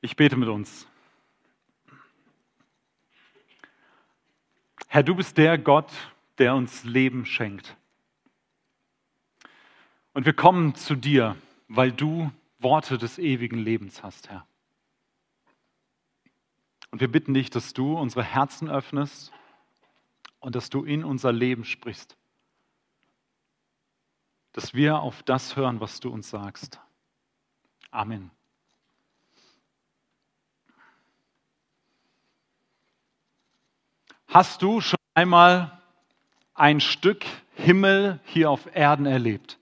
Ich bete mit uns. Herr, du bist der Gott, der uns Leben schenkt. Und wir kommen zu dir, weil du Worte des ewigen Lebens hast, Herr. Und wir bitten dich, dass du unsere Herzen öffnest und dass du in unser Leben sprichst. Dass wir auf das hören, was du uns sagst. Amen. Hast du schon einmal ein Stück Himmel hier auf Erden erlebt?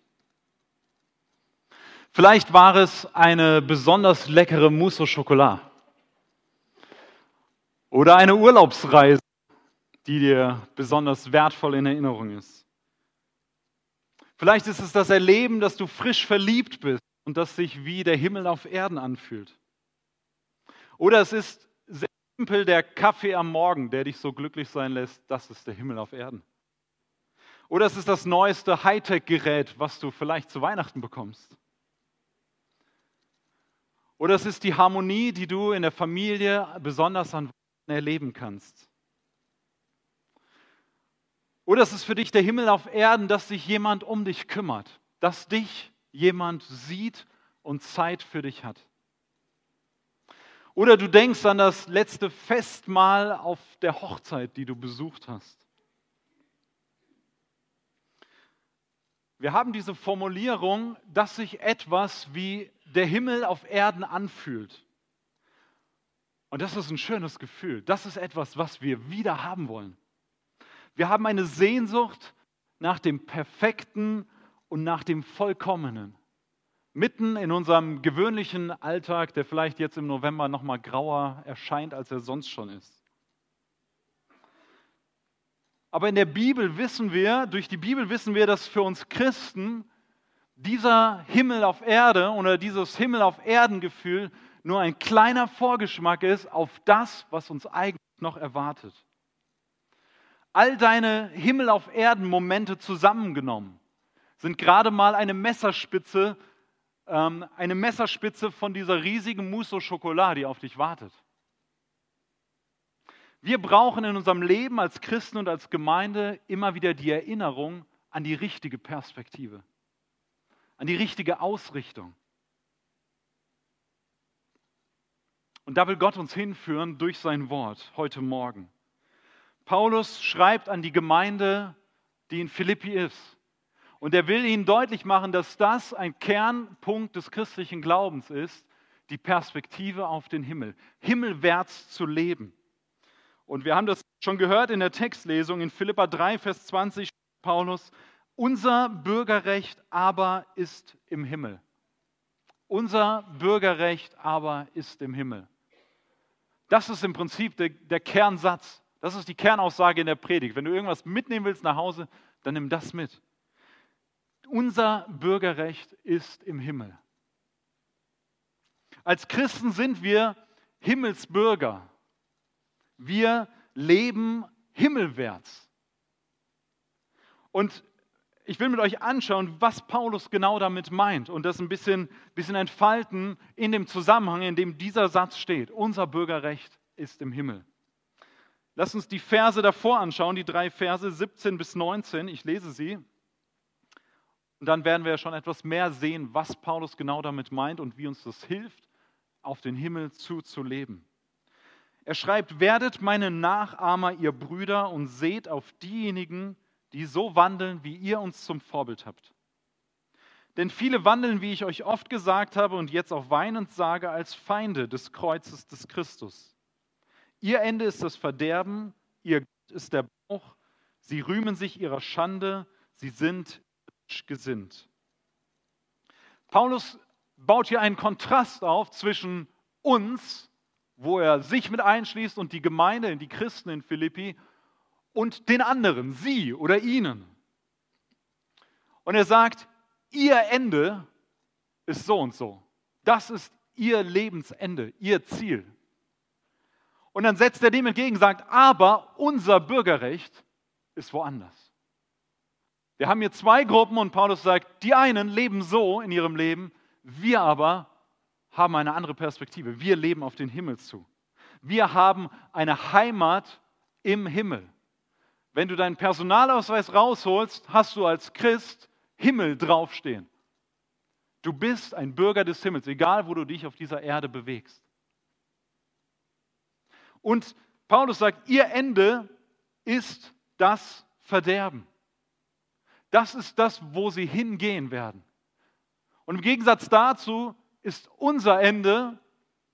Vielleicht war es eine besonders leckere Mousse au Chocolat oder eine Urlaubsreise, die dir besonders wertvoll in Erinnerung ist. Vielleicht ist es das Erleben, dass du frisch verliebt bist und das sich wie der Himmel auf Erden anfühlt. Oder es ist simpel der Kaffee am Morgen, der dich so glücklich sein lässt, das ist der Himmel auf Erden. Oder es ist das neueste Hightech-Gerät, was du vielleicht zu Weihnachten bekommst. Oder es ist die Harmonie, die du in der Familie besonders an Weihnachten erleben kannst. Oder es ist für dich der Himmel auf Erden, dass sich jemand um dich kümmert, dass dich jemand sieht und Zeit für dich hat. Oder du denkst an das letzte Festmahl auf der Hochzeit, die du besucht hast. Wir haben diese Formulierung, dass sich etwas wie der Himmel auf Erden anfühlt. Und das ist ein schönes Gefühl. Das ist etwas, was wir wieder haben wollen. Wir haben eine Sehnsucht nach dem Perfekten und nach dem Vollkommenen mitten in unserem gewöhnlichen Alltag, der vielleicht jetzt im November noch mal grauer erscheint, als er sonst schon ist. Aber in der Bibel wissen wir, durch die Bibel wissen wir, dass für uns Christen dieser Himmel auf Erde oder dieses Himmel auf Erden Gefühl nur ein kleiner Vorgeschmack ist auf das, was uns eigentlich noch erwartet. All deine Himmel auf Erden Momente zusammengenommen sind gerade mal eine Messerspitze ähm, eine Messerspitze von dieser riesigen Mousse au Chocolat, die auf dich wartet. Wir brauchen in unserem Leben als Christen und als Gemeinde immer wieder die Erinnerung an die richtige Perspektive, an die richtige Ausrichtung. Und da will Gott uns hinführen durch sein Wort heute Morgen. Paulus schreibt an die Gemeinde, die in Philippi ist. Und er will ihnen deutlich machen, dass das ein Kernpunkt des christlichen Glaubens ist, die Perspektive auf den Himmel, himmelwärts zu leben. Und wir haben das schon gehört in der Textlesung in Philippa 3, Vers 20, Paulus, unser Bürgerrecht aber ist im Himmel. Unser Bürgerrecht aber ist im Himmel. Das ist im Prinzip der, der, Kernsatz. Das ist die Kernaussage in der Predigt. Wenn du irgendwas mitnehmen willst nach Hause, dann nimm das mit. Unser Bürgerrecht ist im Himmel. Als Christen sind wir Himmelsbürger. Wir leben himmelwärts. Und ich will mit euch anschauen, was Paulus genau damit meint und das ein bisschen, bisschen entfalten in dem Zusammenhang, in dem dieser Satz steht. Unser Bürgerrecht ist im Himmel. Lass uns die Verse davor anschauen, die drei Verse 17 bis 19. Ich lese sie. Und dann werden wir schon etwas mehr sehen, was Paulus genau damit meint und wie uns das hilft, auf den Himmel zuzuleben. Er schreibt, werdet meine Nachahmer, ihr Brüder, und seht auf diejenigen, die so wandeln, wie ihr uns zum Vorbild habt. Denn viele wandeln, wie ich euch oft gesagt habe und jetzt auch weinend sage, als Feinde des Kreuzes des Christus. Ihr Ende ist das Verderben, ihr Gott ist der Bauch, sie rühmen sich ihrer Schande, sie sind gesinnt. Paulus baut hier einen Kontrast auf zwischen uns, wo er sich mit einschließt und die Gemeinde, die Christen in Philippi, und den anderen, sie oder ihnen. Und er sagt, ihr Ende ist so und so. Das ist ihr Lebensende, ihr Ziel. Und dann setzt er dem entgegen, sagt, aber unser Bürgerrecht ist woanders. Wir haben hier zwei Gruppen und Paulus sagt, die einen leben so in ihrem Leben, wir aber haben eine andere Perspektive. Wir leben auf den Himmel zu. Wir haben eine Heimat im Himmel. Wenn du deinen Personalausweis rausholst, hast du als Christ Himmel draufstehen. Du bist ein Bürger des Himmels, egal wo du dich auf dieser Erde bewegst. Und Paulus sagt, ihr Ende ist das Verderben. Das ist das, wo sie hingehen werden. Und im Gegensatz dazu ist unser Ende,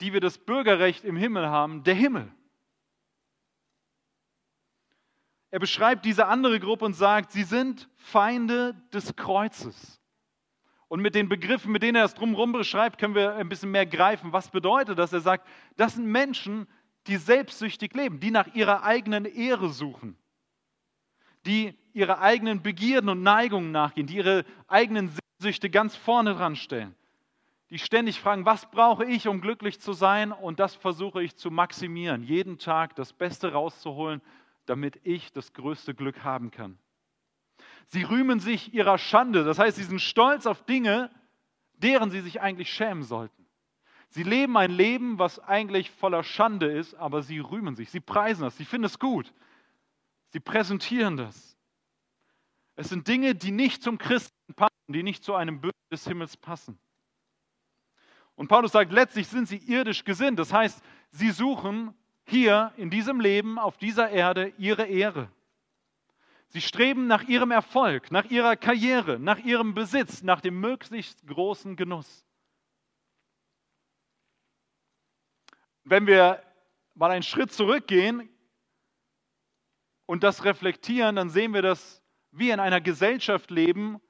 die wir das Bürgerrecht im Himmel haben, der Himmel. Er beschreibt diese andere Gruppe und sagt, sie sind Feinde des Kreuzes. Und mit den Begriffen, mit denen er es drumherum beschreibt, können wir ein bisschen mehr greifen. Was bedeutet das? Er sagt, das sind Menschen, die selbstsüchtig leben, die nach ihrer eigenen Ehre suchen, die ihre eigenen Begierden und Neigungen nachgehen, die ihre eigenen Sehnsüchte ganz vorne dran stellen, die ständig fragen, was brauche ich, um glücklich zu sein? Und das versuche ich zu maximieren, jeden Tag das Beste rauszuholen, damit ich das größte Glück haben kann. Sie rühmen sich ihrer Schande, das heißt, sie sind stolz auf Dinge, deren sie sich eigentlich schämen sollten. Sie leben ein Leben, was eigentlich voller Schande ist, aber sie rühmen sich, sie preisen das, sie finden es gut. Sie präsentieren das. Es sind Dinge, die nicht zum Christen passen, die nicht zu einem Bürger des Himmels passen. Und Paulus sagt, letztlich sind sie irdisch gesinnt. Das heißt, sie suchen hier in diesem Leben, auf dieser Erde, ihre Ehre. Sie streben nach ihrem Erfolg, nach ihrer Karriere, nach ihrem Besitz, nach dem möglichst großen Genuss. Wenn wir mal einen Schritt zurückgehen und das reflektieren, dann sehen wir, dass wir in einer Gesellschaft leben,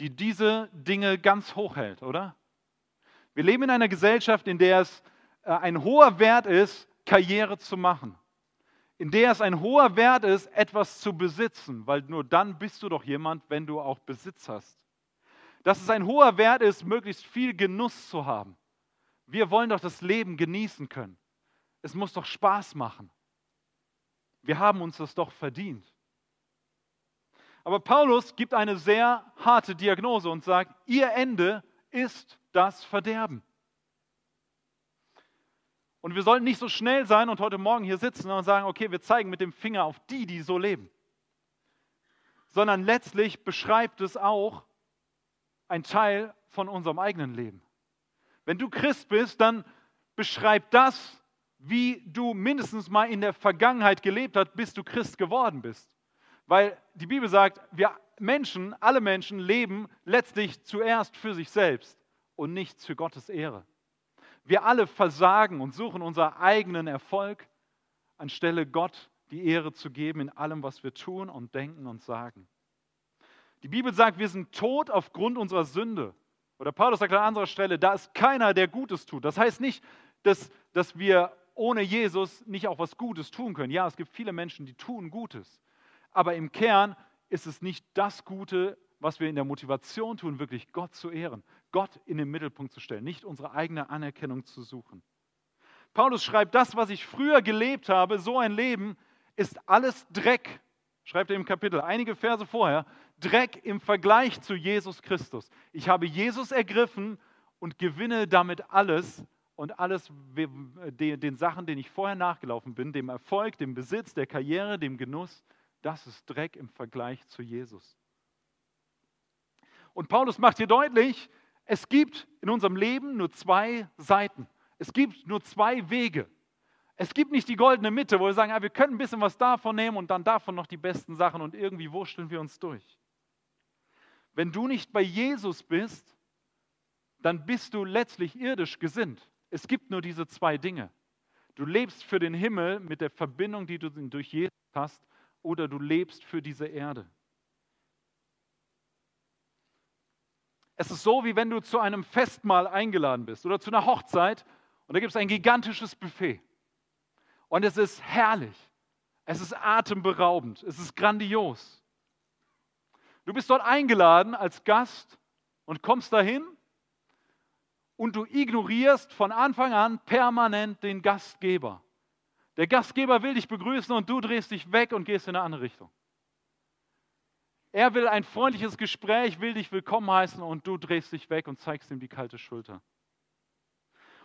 die diese Dinge ganz hoch hält, oder? Wir leben in einer Gesellschaft, in der es äh, ein hoher Wert ist, Karriere zu machen. In der es ein hoher Wert ist, etwas zu besitzen, weil nur dann bist du doch jemand, wenn du auch Besitz hast. Dass es ein hoher Wert ist, möglichst viel Genuss zu haben. Wir wollen doch das Leben genießen können. Es muss doch Spaß machen. Wir haben uns das doch verdient. Aber Paulus gibt eine sehr harte Diagnose und sagt, ihr Ende ist das Verderben. Und wir sollten nicht so schnell sein und heute Morgen hier sitzen und sagen, okay, wir zeigen mit dem Finger auf die, die so leben. Sondern letztlich beschreibt es auch ein Teil von unserem eigenen Leben. Wenn du Christ bist, dann beschreib das, wie du mindestens mal in der Vergangenheit gelebt hast, bis du Christ geworden bist. Weil die Bibel sagt, wir Menschen, alle Menschen leben letztlich zuerst für sich selbst und nichts für Gottes Ehre. Wir alle versagen und suchen unseren eigenen Erfolg, anstelle Gott die Ehre zu geben in allem, was wir tun und denken und sagen. Die Bibel sagt, wir sind tot aufgrund unserer Sünde. Oder Paulus sagt an anderer Stelle, da ist keiner, der Gutes tut. Das heißt nicht, dass, dass wir ohne Jesus nicht auch was Gutes tun können. Ja, es gibt viele Menschen, die tun Gutes. Aber im Kern ist es nicht das Gute, was wir in der Motivation tun, wirklich Gott zu ehren, Gott in den Mittelpunkt zu stellen, nicht unsere eigene Anerkennung zu suchen. Paulus schreibt, das, was ich früher gelebt habe, so ein Leben, ist alles Dreck, schreibt er im Kapitel, einige Verse vorher, Dreck im Vergleich zu Jesus Christus. Ich habe Jesus ergriffen und gewinne damit alles und alles den Sachen, denen ich vorher nachgelaufen bin, dem Erfolg, dem Besitz, der Karriere, dem Genuss, das ist Dreck im Vergleich zu Jesus. Und Paulus macht hier deutlich, es gibt in unserem Leben nur zwei Seiten. Es gibt nur zwei Wege. Es gibt nicht die goldene Mitte, wo wir sagen, ja, wir können ein bisschen was davon nehmen und dann davon noch die besten Sachen und irgendwie wurschteln wir uns durch. Wenn du nicht bei Jesus bist, dann bist du letztlich irdisch gesinnt. Es gibt nur diese zwei Dinge. Du lebst für den Himmel mit der Verbindung, die du durch Jesus hast, oder du lebst für diese Erde. Es ist so, wie wenn du zu einem Festmahl eingeladen bist oder zu einer Hochzeit und da gibt es ein gigantisches Buffet. Und es ist herrlich. Es ist atemberaubend. Es ist grandios. Du bist dort eingeladen als Gast und kommst dahin und du ignorierst von Anfang an permanent den Gastgeber. Der Gastgeber will dich begrüßen und du drehst dich weg und gehst in eine andere Richtung. Er will ein freundliches Gespräch, will dich willkommen heißen und du drehst dich weg und zeigst ihm die kalte Schulter.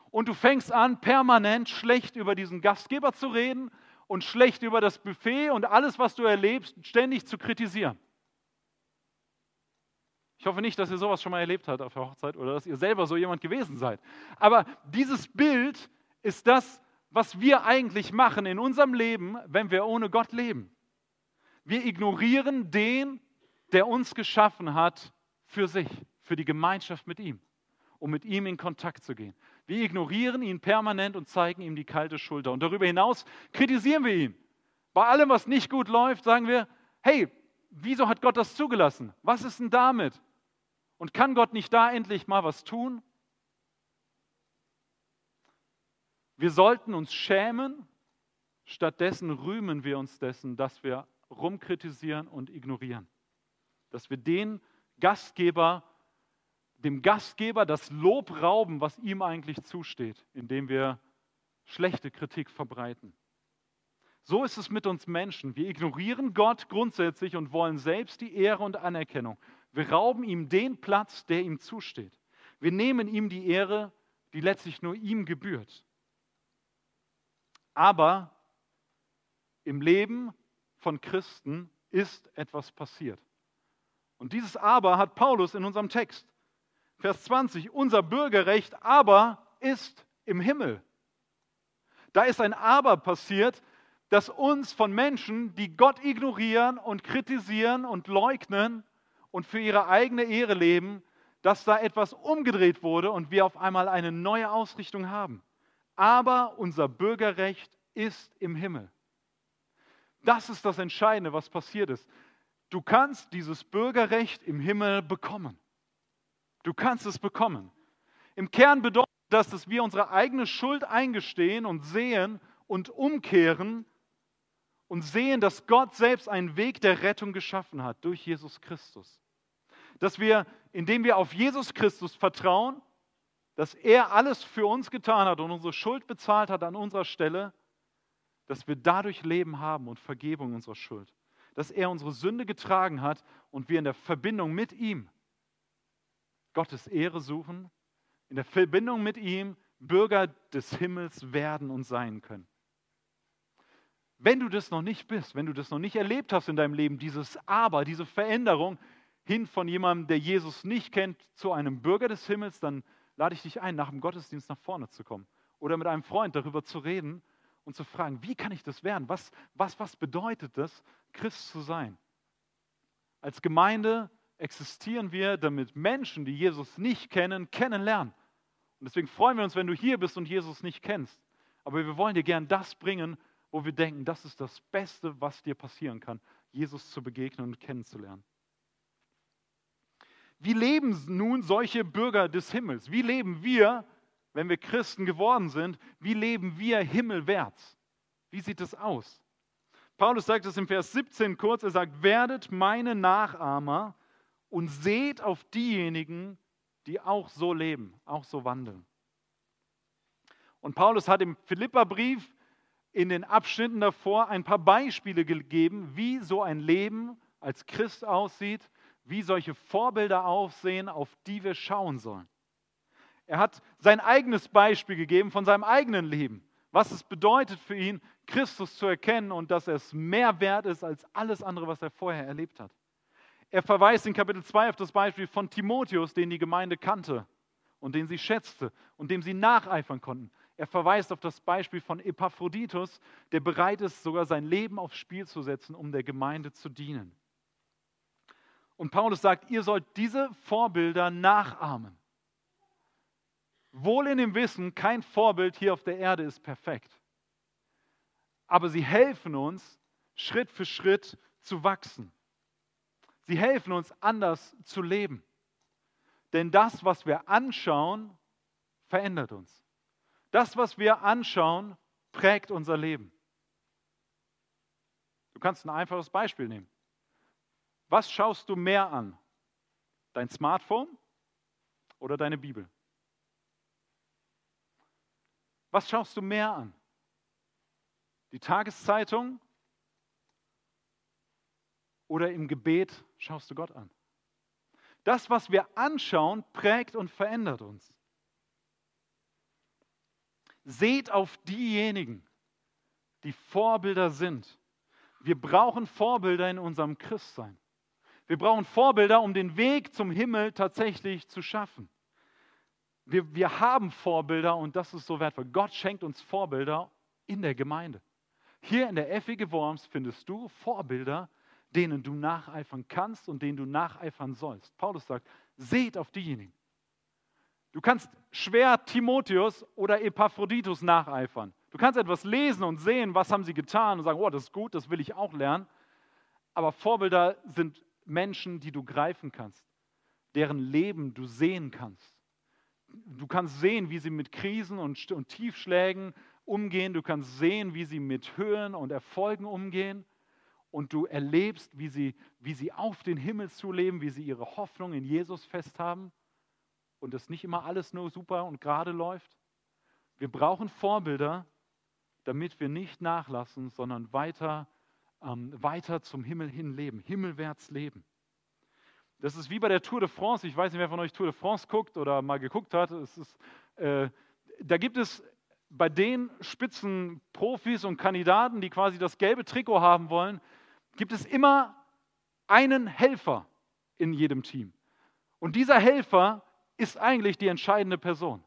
und du fängst an, permanent schlecht über diesen Gastgeber zu reden und schlecht über das Buffet und alles, was du erlebst, ständig zu kritisieren. Ich hoffe nicht, dass ihr sowas schon mal erlebt habt auf der Hochzeit oder dass ihr selber so jemand gewesen seid. Aber dieses Bild ist das, was wir eigentlich machen in unserem Leben, wenn wir ohne Gott leben. Wir ignorieren den, der uns geschaffen hat für sich, für die Gemeinschaft mit ihm, um mit ihm in Kontakt zu gehen. Wir ignorieren ihn permanent und zeigen ihm die kalte Schulter. Und darüber hinaus kritisieren wir ihn. Bei allem, was nicht gut läuft, sagen wir, hey, wieso hat Gott das zugelassen? Was ist denn damit? Und kann Gott nicht da endlich mal was tun? Wir sollten uns schämen, stattdessen rühmen wir uns dessen, dass wir rumkritisieren und ignorieren. Dass wir den Gastgeber, dem Gastgeber das Lob rauben, was ihm eigentlich zusteht, indem wir schlechte Kritik verbreiten. So ist es mit uns Menschen. Wir ignorieren Gott grundsätzlich und wollen selbst die Ehre und Anerkennung. Wir rauben ihm den Platz, der ihm zusteht. Wir nehmen ihm die Ehre, die letztlich nur ihm gebührt. Aber im Leben von Christen ist etwas passiert. Und dieses Aber hat Paulus in unserem Text. Vers 20, unser Bürgerrecht aber ist im Himmel. Da ist ein Aber passiert, das uns von Menschen, die Gott ignorieren und kritisieren und leugnen und für ihre eigene Ehre leben, dass da etwas umgedreht wurde und wir auf einmal eine neue Ausrichtung haben. Aber unser Bürgerrecht ist im Himmel. Das ist das Entscheidende, was passiert ist. Du kannst dieses Bürgerrecht im Himmel bekommen. Du kannst es bekommen. Im Kern bedeutet das, dass wir unsere eigene Schuld eingestehen und sehen und umkehren und sehen, dass Gott selbst einen Weg der Rettung geschaffen hat durch Jesus Christus. Dass wir, indem wir auf Jesus Christus vertrauen, dass er alles für uns getan hat und unsere Schuld bezahlt hat an unserer Stelle, dass wir dadurch Leben haben und Vergebung unserer Schuld. Dass er unsere Sünde getragen hat und wir in der Verbindung mit ihm Gottes Ehre suchen, in der Verbindung mit ihm Bürger des Himmels werden und sein können. Wenn du das noch nicht bist, wenn du das noch nicht erlebt hast in deinem Leben, dieses Aber, diese Veränderung hin von jemandem, der Jesus nicht kennt, zu einem Bürger des Himmels, dann lade ich dich ein, nach dem Gottesdienst nach vorne zu kommen oder mit einem Freund darüber zu reden und zu fragen, wie kann ich das werden? Was, was, was bedeutet das, Christ zu sein? Als Gemeinde existieren wir, damit Menschen, die Jesus nicht kennen, kennenlernen. Und deswegen freuen wir uns, wenn du hier bist und Jesus nicht kennst. Aber wir wollen dir gern das bringen, wo wir denken, das ist das Beste, was dir passieren kann, Jesus zu begegnen und kennenzulernen. Wie leben nun solche Bürger des Himmels? Wie leben wir wenn wir Christen geworden sind, wie leben wir himmelwärts? Wie sieht es aus? Paulus sagt es im Vers 17 kurz, er sagt, werdet meine Nachahmer und seht auf diejenigen, die auch so leben, auch so wandeln. Und Paulus hat im Philipperbrief in den Abschnitten davor ein paar Beispiele gegeben, wie so ein Leben als Christ aussieht, wie solche Vorbilder aussehen, auf die wir schauen sollen. Er hat sein eigenes Beispiel gegeben von seinem eigenen Leben, was es bedeutet für ihn, Christus zu erkennen und dass er es mehr wert ist als alles andere, was er vorher erlebt hat. Er verweist in Kapitel 2 auf das Beispiel von Timotheus, den die Gemeinde kannte und den sie schätzte und dem sie nacheifern konnten. Er verweist auf das Beispiel von Epaphroditus, der bereit ist, sogar sein Leben aufs Spiel zu setzen, um der Gemeinde zu dienen. Und Paulus sagt, ihr sollt diese Vorbilder nachahmen. Wohl in dem Wissen, kein Vorbild hier auf der Erde ist perfekt. Aber sie helfen uns, Schritt für Schritt zu wachsen. Sie helfen uns, anders zu leben. Denn das, was wir anschauen, verändert uns. Das, was wir anschauen, prägt unser Leben. Du kannst ein einfaches Beispiel nehmen. Was schaust du mehr an? Dein Smartphone oder deine Bibel? Was schaust du mehr an? Die Tageszeitung oder im Gebet schaust du Gott an? Das, was wir anschauen, prägt und verändert uns. Seht auf diejenigen, die Vorbilder sind. Wir brauchen Vorbilder in unserem Christsein. Wir brauchen Vorbilder, um den Weg zum Himmel tatsächlich zu schaffen. Wir, wir haben Vorbilder und das ist so wertvoll. Gott schenkt uns Vorbilder in der Gemeinde. Hier in der Effige Worms findest du Vorbilder, denen du nacheifern kannst und denen du nacheifern sollst. Paulus sagt, seht auf diejenigen. Du kannst schwer Timotheus oder Epaphroditus nacheifern. Du kannst etwas lesen und sehen, was haben sie getan und sagen, oh, das ist gut, das will ich auch lernen. Aber Vorbilder sind Menschen, die du greifen kannst, deren Leben du sehen kannst. Du kannst sehen, wie sie mit Krisen und, und Tiefschlägen umgehen. Du kannst sehen, wie sie mit Höhen und Erfolgen umgehen. Und du erlebst, wie sie, wie sie auf den Himmel zuleben, wie sie ihre Hoffnung in Jesus festhaben und dass nicht immer alles nur super und gerade läuft. Wir brauchen Vorbilder, damit wir nicht nachlassen, sondern weiter, ähm, weiter zum Himmel hin leben, himmelwärts leben. Das ist wie bei der Tour de France. Ich weiß nicht, wer von euch Tour de France guckt oder mal geguckt hat. Ist, äh, da gibt es bei den Spitzenprofis und Kandidaten, die quasi das gelbe Trikot haben wollen, gibt es immer einen Helfer in jedem Team. Und dieser Helfer ist eigentlich die entscheidende Person.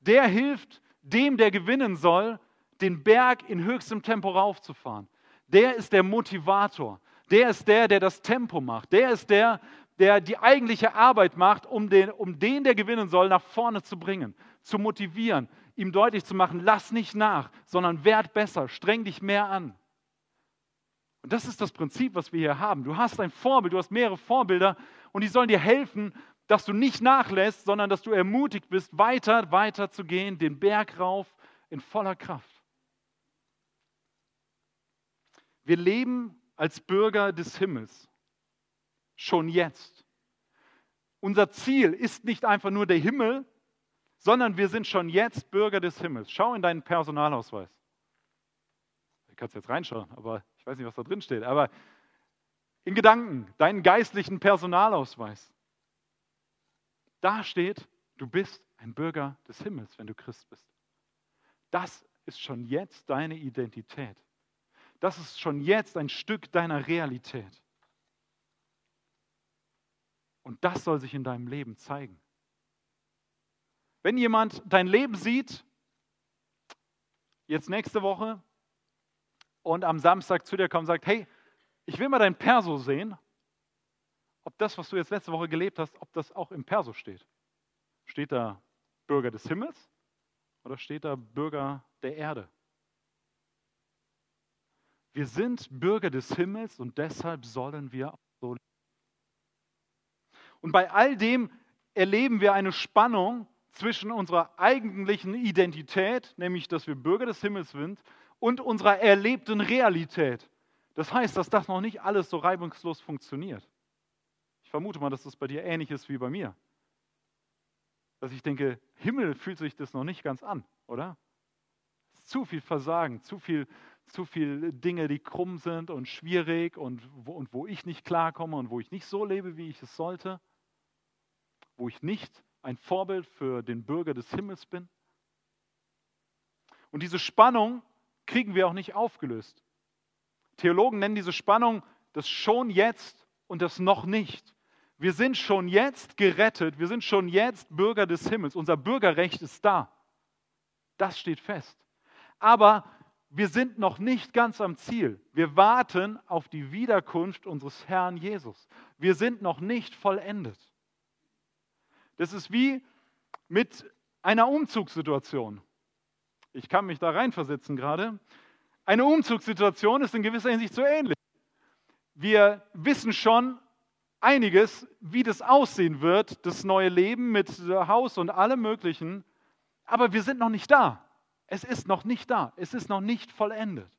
Der hilft dem, der gewinnen soll, den Berg in höchstem Tempo raufzufahren. Der ist der Motivator. Der ist der, der das Tempo macht. Der ist der, der die eigentliche Arbeit macht, um den, um den, der gewinnen soll, nach vorne zu bringen, zu motivieren, ihm deutlich zu machen, lass nicht nach, sondern werd besser, streng dich mehr an. Und das ist das Prinzip, was wir hier haben. Du hast ein Vorbild, du hast mehrere Vorbilder und die sollen dir helfen, dass du nicht nachlässt, sondern dass du ermutigt bist, weiter, weiter zu gehen, den Berg rauf in voller Kraft. Wir leben als Bürger des Himmels, schon jetzt. Unser Ziel ist nicht einfach nur der Himmel, sondern wir sind schon jetzt Bürger des Himmels. Schau in deinen Personalausweis. Du kannst jetzt reinschauen, aber ich weiß nicht, was da drin steht. Aber in Gedanken, deinen geistlichen Personalausweis. Da steht, du bist ein Bürger des Himmels, wenn du Christ bist. Das ist schon jetzt deine Identität. Das ist schon jetzt ein Stück deiner Realität. Und das soll sich in deinem Leben zeigen. Wenn jemand dein Leben sieht, jetzt nächste Woche, und am Samstag zu dir kommt und sagt, hey, ich will mal dein Perso sehen, ob das, was du jetzt letzte Woche gelebt hast, ob das auch im Perso steht. Steht da Bürger des Himmels oder steht da Bürger der Erde? Wir sind Bürger des Himmels und deshalb sollen wir so leben. Und bei all dem erleben wir eine Spannung zwischen unserer eigentlichen Identität, nämlich dass wir Bürger des Himmels sind, und unserer erlebten Realität. Das heißt, dass das noch nicht alles so reibungslos funktioniert. Ich vermute mal, dass das bei dir ähnlich ist wie bei mir. Dass ich denke, Himmel fühlt sich das noch nicht ganz an, oder? Zu viel Versagen, zu viel, zu viel Dinge, die krumm sind und schwierig und wo, und wo ich nicht klarkomme und wo ich nicht so lebe, wie ich es sollte, wo ich nicht ein Vorbild für den Bürger des Himmels bin. Und diese Spannung kriegen wir auch nicht aufgelöst. Theologen nennen diese Spannung das schon jetzt und das noch nicht. Wir sind schon jetzt gerettet, wir sind schon jetzt Bürger des Himmels. Unser Bürgerrecht ist da. Das steht fest. Aber wir sind noch nicht ganz am Ziel. Wir warten auf die Wiederkunft unseres Herrn Jesus. Wir sind noch nicht vollendet. Das ist wie mit einer Umzugssituation. Ich kann mich da reinversetzen gerade. Eine Umzugssituation ist in gewisser Hinsicht so ähnlich. Wir wissen schon, einiges, wie das aussehen wird, das neue Leben mit Haus und allem Möglichen. Aber wir sind noch nicht da. Es ist noch nicht da. Es ist noch nicht vollendet.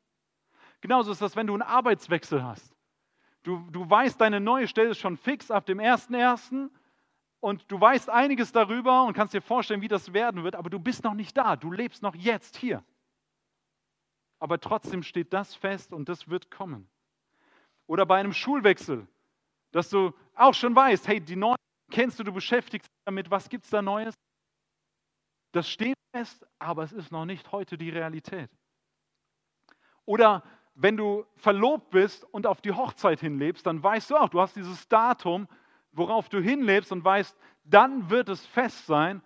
Genauso ist das, wenn du einen Arbeitswechsel hast. Du, du weißt, deine neue Stelle ist schon fix ab dem 1.1. Und du weißt einiges darüber und kannst dir vorstellen, wie das werden wird, aber du bist noch nicht da. Du lebst noch jetzt hier. Aber trotzdem steht das fest und das wird kommen. Oder bei einem Schulwechsel dass du auch schon weißt, hey, die neuen kennst du, du beschäftigst dich damit, was gibt es da Neues? Das steht fest, aber es ist noch nicht heute die Realität. Oder wenn du verlobt bist und auf die Hochzeit hinlebst, dann weißt du auch, du hast dieses Datum, worauf du hinlebst und weißt, dann wird es fest sein,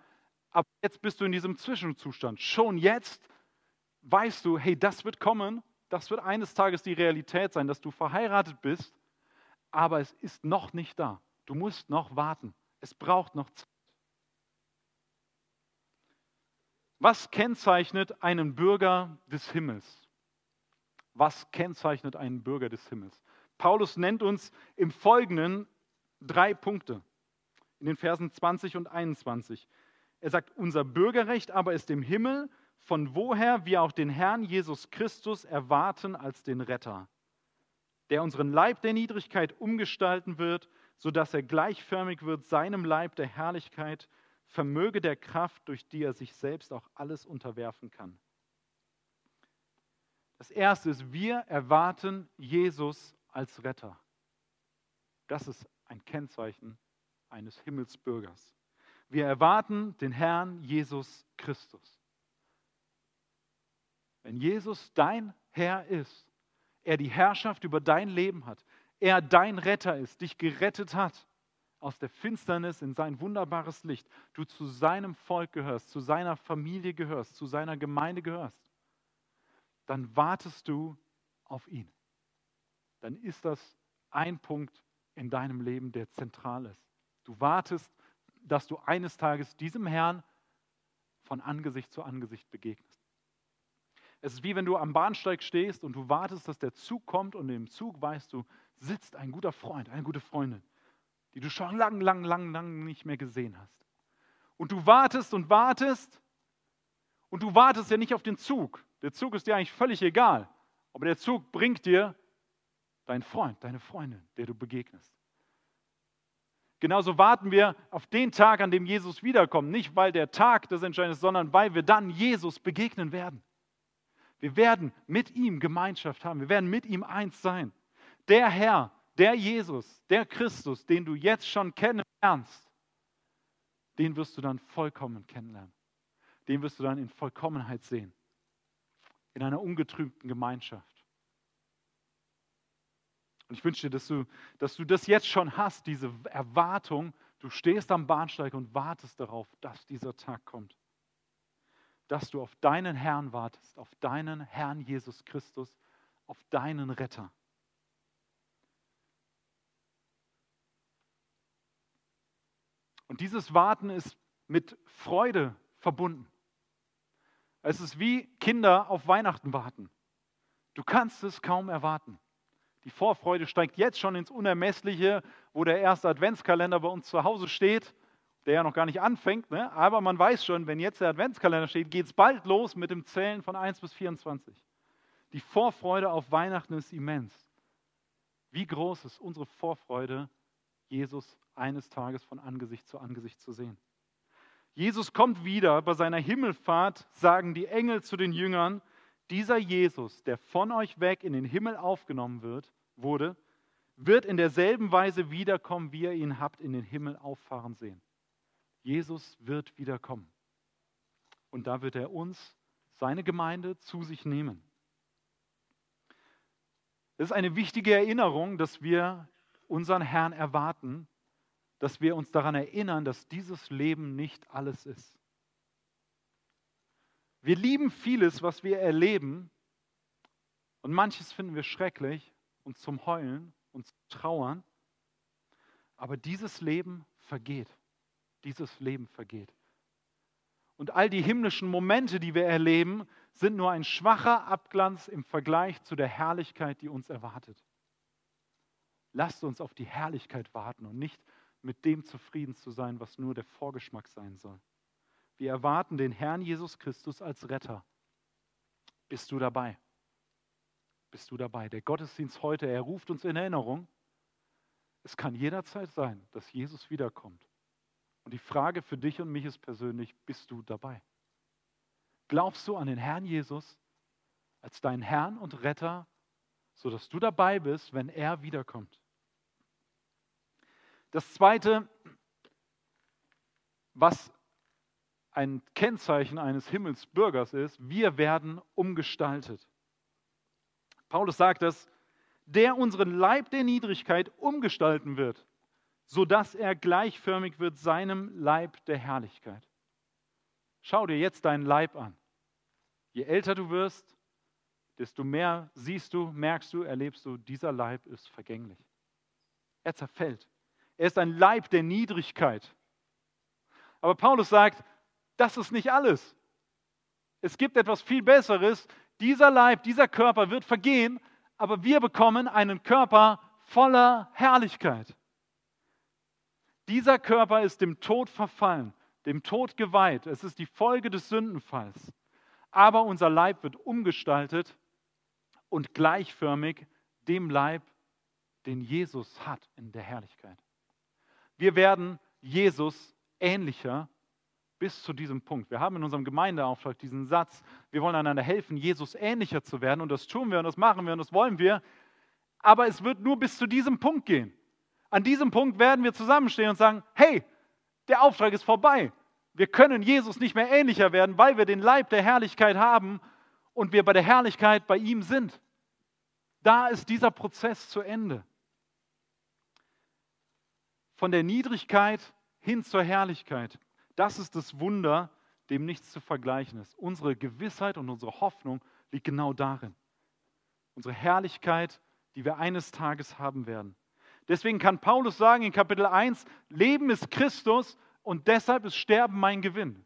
aber jetzt bist du in diesem Zwischenzustand. Schon jetzt weißt du, hey, das wird kommen, das wird eines Tages die Realität sein, dass du verheiratet bist, aber es ist noch nicht da. Du musst noch warten. Es braucht noch Zeit. Was kennzeichnet einen Bürger des Himmels? Was kennzeichnet einen Bürger des Himmels? Paulus nennt uns im Folgenden drei Punkte in den Versen 20 und 21. Er sagt, unser Bürgerrecht aber ist im Himmel, von woher wir auch den Herrn Jesus Christus erwarten als den Retter, der unseren Leib der Niedrigkeit umgestalten wird, sodass er gleichförmig wird seinem Leib der Herrlichkeit, vermöge der Kraft, durch die er sich selbst auch alles unterwerfen kann. Das Erste ist, wir erwarten Jesus als Retter. Das ist ein Kennzeichen eines Himmelsbürgers. Wir erwarten den Herrn Jesus Christus. Wenn Jesus dein Herr ist, er die Herrschaft über dein Leben hat, er dein Retter ist, dich gerettet hat aus der Finsternis in sein wunderbares Licht, du zu seinem Volk gehörst, zu seiner Familie gehörst, zu seiner Gemeinde gehörst, dann wartest du auf ihn. Dann ist das ein Punkt in deinem Leben, der zentral ist. Du wartest, dass du eines Tages diesem Herrn von Angesicht zu Angesicht begegnest. Es ist wie wenn du am Bahnsteig stehst und du wartest, dass der Zug kommt und im Zug weißt du, sitzt ein guter Freund, eine gute Freundin, die du schon lang, lang, lang, lang nicht mehr gesehen hast. Und du wartest und wartest und du wartest ja nicht auf den Zug. Der Zug ist dir eigentlich völlig egal, aber der Zug bringt dir deinen Freund, deine Freundin, der du begegnest. Genauso warten wir auf den Tag, an dem Jesus wiederkommt. Nicht, weil der Tag das Entscheidende ist, sondern weil wir dann Jesus begegnen werden. Wir werden mit ihm Gemeinschaft haben. Wir werden mit ihm eins sein. Der Herr, der Jesus, der Christus, den du jetzt schon kennenlernst, den wirst du dann vollkommen kennenlernen. Den wirst du dann in Vollkommenheit sehen. In einer ungetrübten Gemeinschaft. Und ich wünsche dir, dass du, dass du das jetzt schon hast, diese Erwartung. Du stehst am Bahnsteig und wartest darauf, dass dieser Tag kommt. Dass du auf deinen Herrn wartest, auf deinen Herrn Jesus Christus, auf deinen Retter. Und dieses Warten ist mit Freude verbunden. Es ist wie Kinder auf Weihnachten warten. Du kannst es kaum erwarten. Die Vorfreude steigt jetzt schon ins Unermessliche, wo der erste Adventskalender bei uns zu Hause steht, der ja noch gar nicht anfängt. Ne? Aber man weiß schon, wenn jetzt der Adventskalender steht, geht es bald los mit dem Zählen von 1 bis 24. Die Vorfreude auf Weihnachten ist immens. Wie groß ist unsere Vorfreude, Jesus eines Tages von Angesicht zu Angesicht zu sehen? Jesus kommt wieder. Bei seiner Himmelfahrt sagen die Engel zu den Jüngern, dieser Jesus, der von euch weg in den Himmel aufgenommen wird, wurde, wird in derselben Weise wiederkommen, wie ihr ihn habt in den Himmel auffahren sehen. Jesus wird wiederkommen. Und da wird er uns, seine Gemeinde, zu sich nehmen. Es ist eine wichtige Erinnerung, dass wir unseren Herrn erwarten, dass wir uns daran erinnern, dass dieses Leben nicht alles ist. Wir lieben vieles, was wir erleben, und manches finden wir schrecklich und zum Heulen und zum Trauern. Aber dieses Leben vergeht. Dieses Leben vergeht. Und all die himmlischen Momente, die wir erleben, sind nur ein schwacher Abglanz im Vergleich zu der Herrlichkeit, die uns erwartet. Lasst uns auf die Herrlichkeit warten und nicht mit dem zufrieden zu sein, was nur der Vorgeschmack sein soll. Wir erwarten den Herrn Jesus Christus als Retter. Bist du dabei? Bist du dabei? Der Gottesdienst heute, er ruft uns in Erinnerung. Es kann jederzeit sein, dass Jesus wiederkommt. Und die Frage für dich und mich ist persönlich, bist du dabei? Glaubst du an den Herrn Jesus als deinen Herrn und Retter, sodass du dabei bist, wenn er wiederkommt? Das Zweite, was ein Kennzeichen eines Himmelsbürgers ist, wir werden umgestaltet. Paulus sagt es, der unseren Leib der Niedrigkeit umgestalten wird, sodass er gleichförmig wird seinem Leib der Herrlichkeit. Schau dir jetzt deinen Leib an. Je älter du wirst, desto mehr siehst du, merkst du, erlebst du, dieser Leib ist vergänglich. Er zerfällt. Er ist ein Leib der Niedrigkeit. Aber Paulus sagt, das ist nicht alles. Es gibt etwas viel Besseres. Dieser Leib, dieser Körper wird vergehen, aber wir bekommen einen Körper voller Herrlichkeit. Dieser Körper ist dem Tod verfallen, dem Tod geweiht. Es ist die Folge des Sündenfalls. Aber unser Leib wird umgestaltet und gleichförmig dem Leib, den Jesus hat in der Herrlichkeit. Wir werden Jesus ähnlicher bis zu diesem Punkt. Wir haben in unserem Gemeindeauftrag diesen Satz, wir wollen einander helfen, Jesus ähnlicher zu werden und das tun wir und das machen wir und das wollen wir. Aber es wird nur bis zu diesem Punkt gehen. An diesem Punkt werden wir zusammenstehen und sagen, hey, der Auftrag ist vorbei. Wir können Jesus nicht mehr ähnlicher werden, weil wir den Leib der Herrlichkeit haben und wir bei der Herrlichkeit bei ihm sind. Da ist dieser Prozess zu Ende. Von der Niedrigkeit hin zur Herrlichkeit. Das ist das Wunder, dem nichts zu vergleichen ist. Unsere Gewissheit und unsere Hoffnung liegt genau darin. Unsere Herrlichkeit, die wir eines Tages haben werden. Deswegen kann Paulus sagen in Kapitel 1, Leben ist Christus und deshalb ist Sterben mein Gewinn.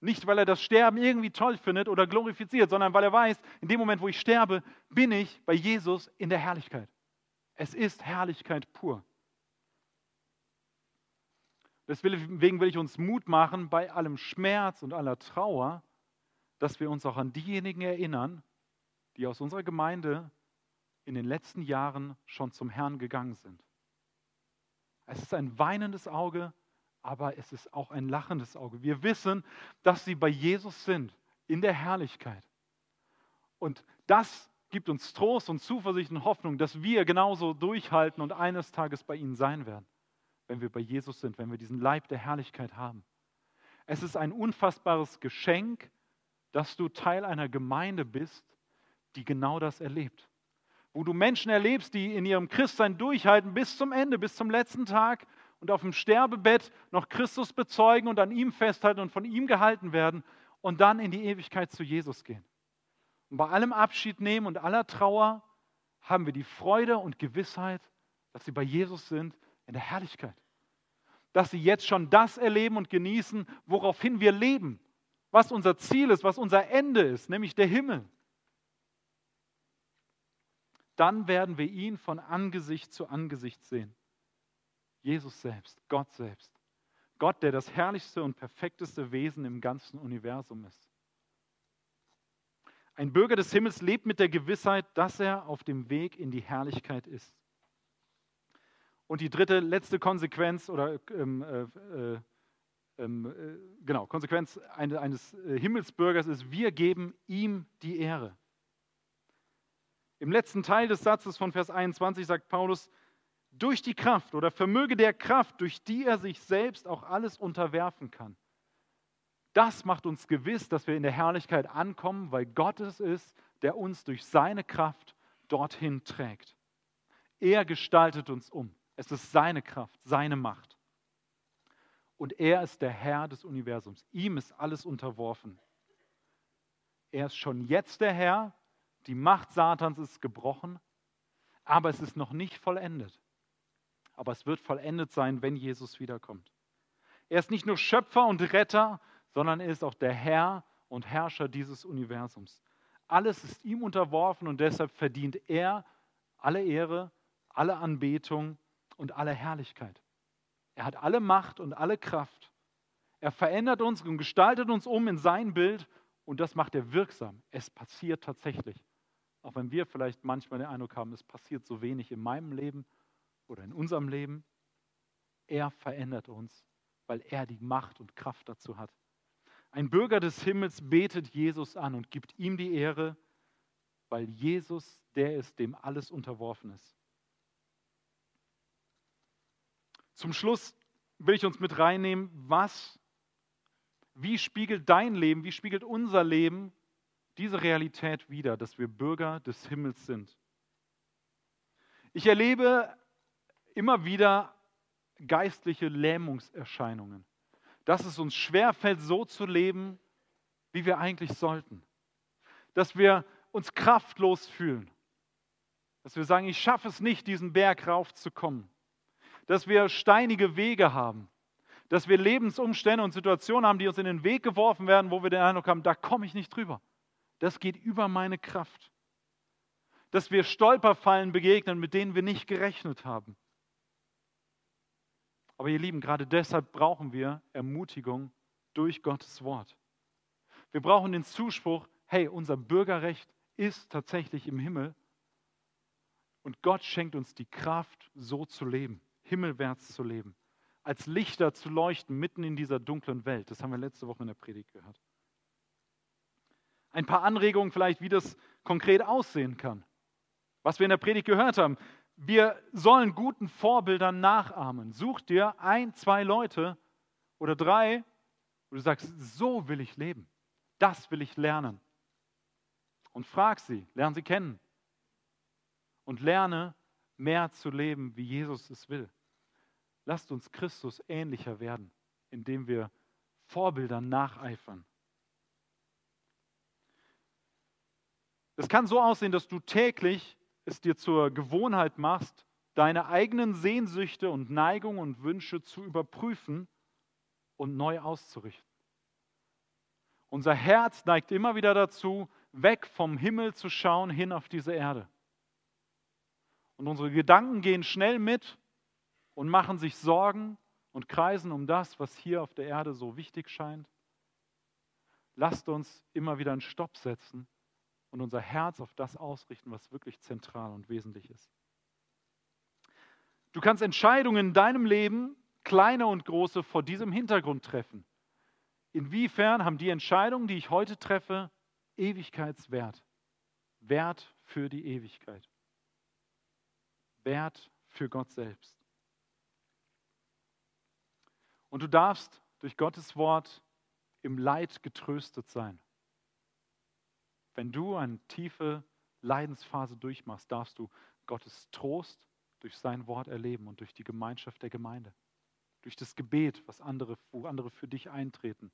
Nicht, weil er das Sterben irgendwie toll findet oder glorifiziert, sondern weil er weiß, in dem Moment, wo ich sterbe, bin ich bei Jesus in der Herrlichkeit. Es ist Herrlichkeit pur. Deswegen will ich uns Mut machen, bei allem Schmerz und aller Trauer, dass wir uns auch an diejenigen erinnern, die aus unserer Gemeinde in den letzten Jahren schon zum Herrn gegangen sind. Es ist ein weinendes Auge, aber es ist auch ein lachendes Auge. Wir wissen, dass sie bei Jesus sind, in der Herrlichkeit. Und das gibt uns Trost und Zuversicht und Hoffnung, dass wir genauso durchhalten und eines Tages bei ihnen sein werden wenn wir bei Jesus sind, wenn wir diesen Leib der Herrlichkeit haben. Es ist ein unfassbares Geschenk, dass du Teil einer Gemeinde bist, die genau das erlebt. Wo du Menschen erlebst, die in ihrem Christsein durchhalten bis zum Ende, bis zum letzten Tag und auf dem Sterbebett noch Christus bezeugen und an ihm festhalten und von ihm gehalten werden und dann in die Ewigkeit zu Jesus gehen. Und bei allem Abschied nehmen und aller Trauer haben wir die Freude und Gewissheit, dass sie bei Jesus sind in der Herrlichkeit. Dass sie jetzt schon das erleben und genießen, woraufhin wir leben, was unser Ziel ist, was unser Ende ist, nämlich der Himmel. Dann werden wir ihn von Angesicht zu Angesicht sehen. Jesus selbst, Gott selbst. Gott, der das herrlichste und perfekteste Wesen im ganzen Universum ist. Ein Bürger des Himmels lebt mit der Gewissheit, dass er auf dem Weg in die Herrlichkeit ist. Und die dritte, letzte Konsequenz oder ähm, äh, äh, ähm, äh, genau, Konsequenz eine, eines äh, Himmelsbürgers ist, wir geben ihm die Ehre. Im letzten Teil des Satzes von Vers 21 sagt Paulus, durch die Kraft oder Vermöge der Kraft, durch die er sich selbst auch alles unterwerfen kann. Das macht uns gewiss, dass wir in der Herrlichkeit ankommen, weil Gott es ist, der uns durch seine Kraft dorthin trägt. Er gestaltet uns um. Es ist seine Kraft, seine Macht. Und er ist der Herr des Universums. Ihm ist alles unterworfen. Er ist schon jetzt der Herr. Die Macht Satans ist gebrochen, aber es ist noch nicht vollendet. Aber es wird vollendet sein, wenn Jesus wiederkommt. Er ist nicht nur Schöpfer und Retter, sondern er ist auch der Herr und Herrscher dieses Universums. Alles ist ihm unterworfen und deshalb verdient er alle Ehre, alle Anbetung und alle Herrlichkeit. Er hat alle Macht und alle Kraft. Er verändert uns und gestaltet uns um in sein Bild und das macht er wirksam. Es passiert tatsächlich. Auch wenn wir vielleicht manchmal den Eindruck haben, es passiert so wenig in meinem Leben oder in unserem Leben. Er verändert uns, weil er die Macht und Kraft dazu hat. Ein Bürger des Himmels betet Jesus an und gibt ihm die Ehre, weil Jesus der ist, dem alles unterworfen ist. Zum Schluss will ich uns mit reinnehmen, was wie spiegelt dein Leben, wie spiegelt unser Leben diese Realität wider, dass wir Bürger des Himmels sind? Ich erlebe immer wieder geistliche Lähmungserscheinungen, dass es uns schwerfällt, so zu leben, wie wir eigentlich sollten. Dass wir uns kraftlos fühlen. Dass wir sagen, ich schaffe es nicht, diesen Berg raufzukommen. Dass wir steinige Wege haben. Dass wir Lebensumstände und Situationen haben, die uns in den Weg geworfen werden, wo wir den Eindruck haben, da komme ich nicht drüber. Das geht über meine Kraft. Dass wir Stolperfallen begegnen, mit denen wir nicht gerechnet haben. Aber ihr Lieben, gerade deshalb brauchen wir Ermutigung durch Gottes Wort. Wir brauchen den Zuspruch, hey, unser Bürgerrecht ist tatsächlich im Himmel und Gott schenkt uns die Kraft, so zu leben, himmelwärts zu leben, als Lichter zu leuchten mitten in dieser dunklen Welt. Das haben wir letzte Woche in der Predigt gehört. Ein paar Anregungen vielleicht, wie das konkret aussehen kann. Was wir in der Predigt gehört haben. Wir sollen guten Vorbildern nachahmen. Such dir ein, zwei Leute oder drei, wo du sagst, so will ich leben. Das will ich lernen. Und frag sie, lerne sie kennen. Und lerne mehr zu leben, wie Jesus es will. Lasst uns Christus ähnlicher werden, indem wir Vorbildern nacheifern. Es kann so aussehen, dass du täglich es dir zur Gewohnheit machst, deine eigenen Sehnsüchte und Neigungen und Wünsche zu überprüfen und neu auszurichten. Unser Herz neigt immer wieder dazu, weg vom Himmel zu schauen, hin auf diese Erde. Und unsere Gedanken gehen schnell mit und machen sich Sorgen und kreisen um das, was hier auf der Erde so wichtig scheint. Lasst uns immer wieder einen Stopp setzen und unser Herz auf das ausrichten, was wirklich zentral und wesentlich ist. Du kannst Entscheidungen in deinem Leben, kleine und große, vor diesem Hintergrund treffen. Inwiefern haben die Entscheidungen, die ich heute treffe, Ewigkeitswert? Wert für die Ewigkeit. Wert für Gott selbst. Und du darfst durch Gottes Wort im Leid getröstet sein. Wenn du eine tiefe Leidensphase durchmachst, darfst du Gottes Trost durch sein Wort erleben und durch die Gemeinschaft der Gemeinde, durch das Gebet, was andere, wo andere für dich eintreten.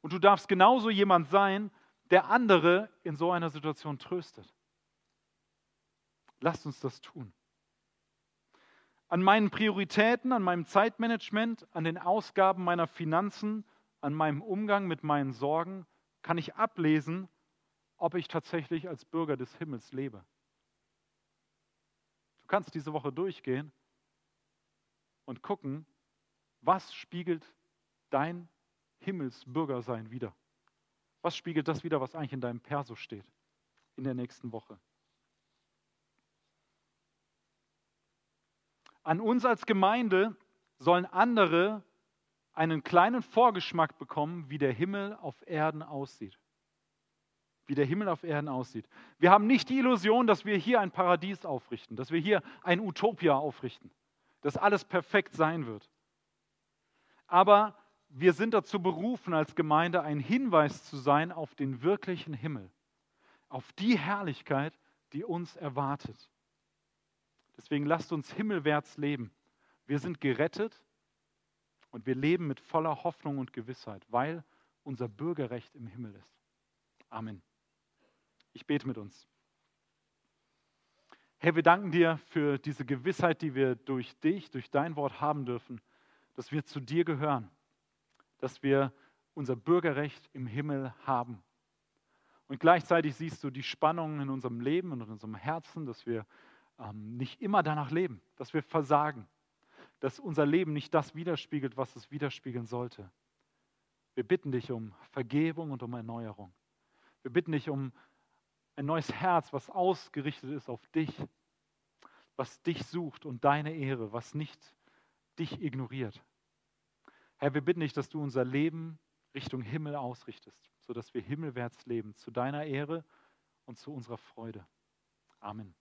Und du darfst genauso jemand sein, der andere in so einer Situation tröstet. Lasst uns das tun. An meinen Prioritäten, an meinem Zeitmanagement, an den Ausgaben meiner Finanzen, an meinem Umgang mit meinen Sorgen kann ich ablesen, ob ich tatsächlich als Bürger des Himmels lebe. Du kannst diese Woche durchgehen und gucken, was spiegelt dein Himmelsbürgersein wider? Was spiegelt das wider, was eigentlich in deinem Perso steht in der nächsten Woche? An uns als Gemeinde sollen andere einen kleinen Vorgeschmack bekommen, wie der Himmel auf Erden aussieht wie der Himmel auf Erden aussieht. Wir haben nicht die Illusion, dass wir hier ein Paradies aufrichten, dass wir hier ein Utopia aufrichten, dass alles perfekt sein wird. Aber wir sind dazu berufen, als Gemeinde ein Hinweis zu sein auf den wirklichen Himmel, auf die Herrlichkeit, die uns erwartet. Deswegen lasst uns himmelwärts leben. Wir sind gerettet und wir leben mit voller Hoffnung und Gewissheit, weil unser Bürgerrecht im Himmel ist. Amen. Ich bete mit uns. Herr, wir danken dir für diese Gewissheit, die wir durch dich, durch dein Wort haben dürfen, dass wir zu dir gehören, dass wir unser Bürgerrecht im Himmel haben. Und gleichzeitig siehst du die Spannungen in unserem Leben und in unserem Herzen, dass wir ähm, nicht immer danach leben, dass wir versagen, dass unser Leben nicht das widerspiegelt, was es widerspiegeln sollte. Wir bitten dich um Vergebung und um Erneuerung. Wir bitten dich um ein neues Herz, was ausgerichtet ist auf dich, was dich sucht und deine Ehre, was nicht dich ignoriert. Herr, wir bitten dich, dass du unser Leben Richtung Himmel ausrichtest, sodass wir himmelwärts leben, zu deiner Ehre und zu unserer Freude. Amen.